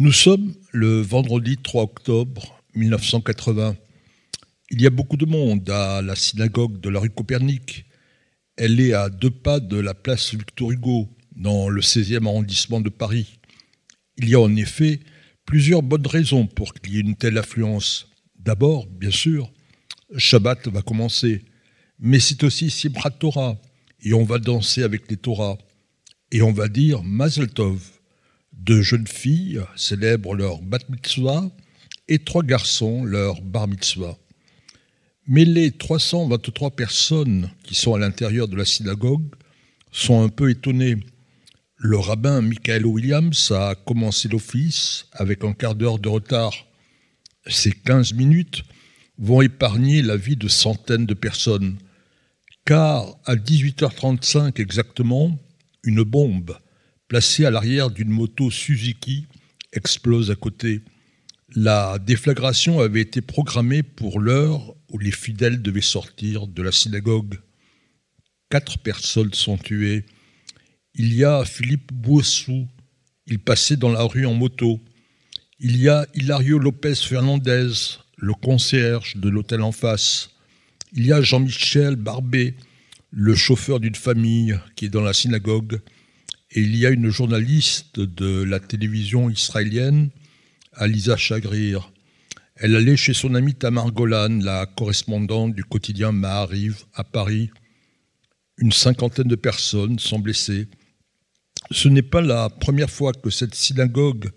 Nous sommes le vendredi 3 octobre 1980. Il y a beaucoup de monde à la synagogue de la rue Copernic. Elle est à deux pas de la place Victor Hugo, dans le 16e arrondissement de Paris. Il y a en effet plusieurs bonnes raisons pour qu'il y ait une telle affluence. D'abord, bien sûr, Shabbat va commencer, mais c'est aussi Simchat Torah, et on va danser avec les Torahs, et on va dire Mazel Tov. Deux jeunes filles célèbrent leur bat mitzvah et trois garçons leur bar mitzvah. Mais les 323 personnes qui sont à l'intérieur de la synagogue sont un peu étonnées. Le rabbin Michael Williams a commencé l'office avec un quart d'heure de retard. Ces 15 minutes vont épargner la vie de centaines de personnes. Car à 18h35 exactement, une bombe placée à l'arrière d'une moto Suzuki explose à côté. La déflagration avait été programmée pour l'heure où les fidèles devaient sortir de la synagogue. Quatre personnes sont tuées. Il y a Philippe Boissou, il passait dans la rue en moto. Il y a Hilario Lopez Fernandez, le concierge de l'hôtel en face. Il y a Jean-Michel Barbet, le chauffeur d'une famille qui est dans la synagogue. Et il y a une journaliste de la télévision israélienne, Alisa Chagrir. Elle allait chez son amie Tamar Golan, la correspondante du quotidien Maariv à Paris. Une cinquantaine de personnes sont blessées. Ce n'est pas la première fois que cette synagogue,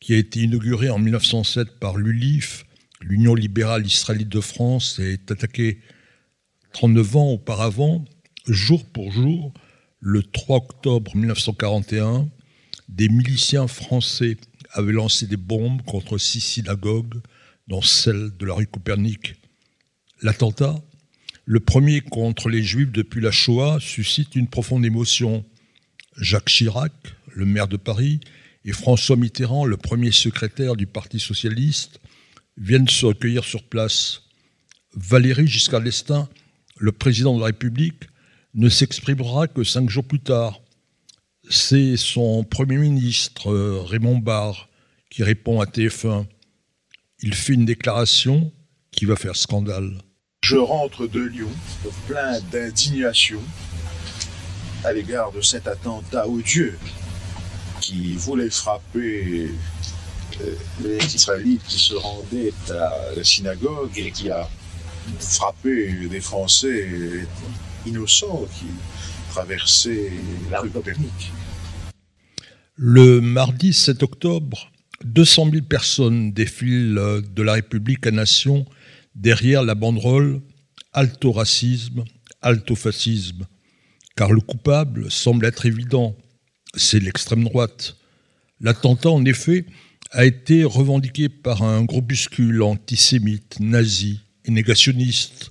qui a été inaugurée en 1907 par l'ULIF, l'Union libérale israélite de France, est attaquée 39 ans auparavant, jour pour jour, le 3 octobre 1941, des miliciens français avaient lancé des bombes contre six synagogues, dont celle de la rue Copernic. L'attentat, le premier contre les Juifs depuis la Shoah, suscite une profonde émotion. Jacques Chirac, le maire de Paris, et François Mitterrand, le premier secrétaire du Parti socialiste, viennent se recueillir sur place. Valéry Giscard d'Estaing, le président de la République, ne s'exprimera que cinq jours plus tard. C'est son Premier ministre, Raymond Barre, qui répond à TF1. Il fait une déclaration qui va faire scandale. Je rentre de Lyon plein d'indignation à l'égard de cet attentat odieux qui voulait frapper euh, les Israélites qui se rendaient à la synagogue et qui a frappé des Français innocents qui traversaient la rue Copernic. Le mardi 7 octobre, 200 000 personnes défilent de la République à Nation derrière la banderole Alto racisme, alto fascisme, car le coupable semble être évident, c'est l'extrême droite. L'attentat, en effet, a été revendiqué par un groupuscule antisémite, nazi et négationniste.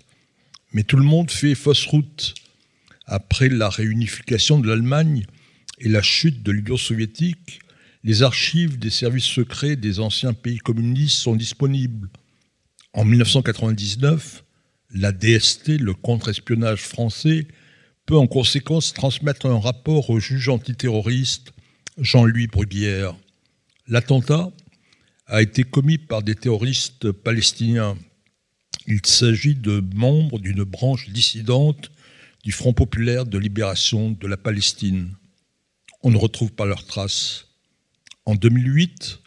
Mais tout le monde fait fausse route. Après la réunification de l'Allemagne et la chute de l'Union soviétique, les archives des services secrets des anciens pays communistes sont disponibles. En 1999, la DST, le contre-espionnage français, peut en conséquence transmettre un rapport au juge antiterroriste Jean-Louis Bruguière. L'attentat a été commis par des terroristes palestiniens. Il s'agit de membres d'une branche dissidente du Front populaire de libération de la Palestine. On ne retrouve pas leurs traces. En 2008,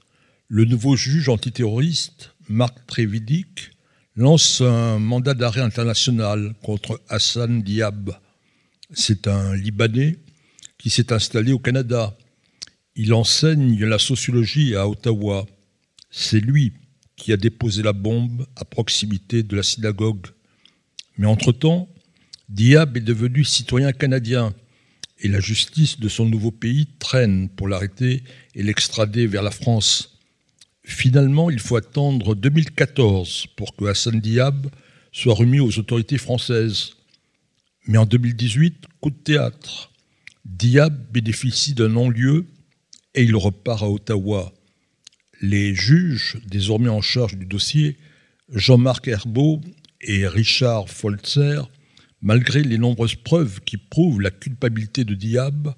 le nouveau juge antiterroriste, Marc Trévidic, lance un mandat d'arrêt international contre Hassan Diab. C'est un Libanais qui s'est installé au Canada. Il enseigne la sociologie à Ottawa. C'est lui qui a déposé la bombe à proximité de la synagogue. Mais entre-temps, Diab est devenu citoyen canadien et la justice de son nouveau pays traîne pour l'arrêter et l'extrader vers la France. Finalement, il faut attendre 2014 pour que Hassan Diab soit remis aux autorités françaises. Mais en 2018, coup de théâtre. Diab bénéficie d'un non-lieu et il repart à Ottawa. Les juges, désormais en charge du dossier, Jean-Marc Herbeau et Richard Folzer, malgré les nombreuses preuves qui prouvent la culpabilité de Diab,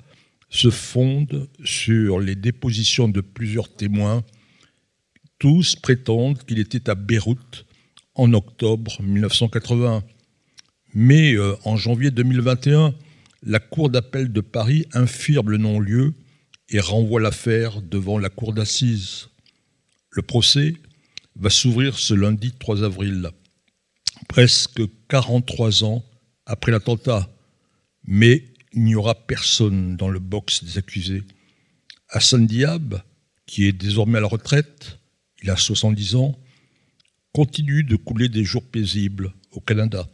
se fondent sur les dépositions de plusieurs témoins Tous prétendent qu'il était à Beyrouth en octobre 1981. Mais euh, en janvier 2021, la Cour d'appel de Paris infirme le non-lieu et renvoie l'affaire devant la Cour d'assises. Le procès va s'ouvrir ce lundi 3 avril, presque 43 ans après l'attentat. Mais il n'y aura personne dans le box des accusés. Hassan Diab, qui est désormais à la retraite, il a 70 ans, continue de couler des jours paisibles au Canada.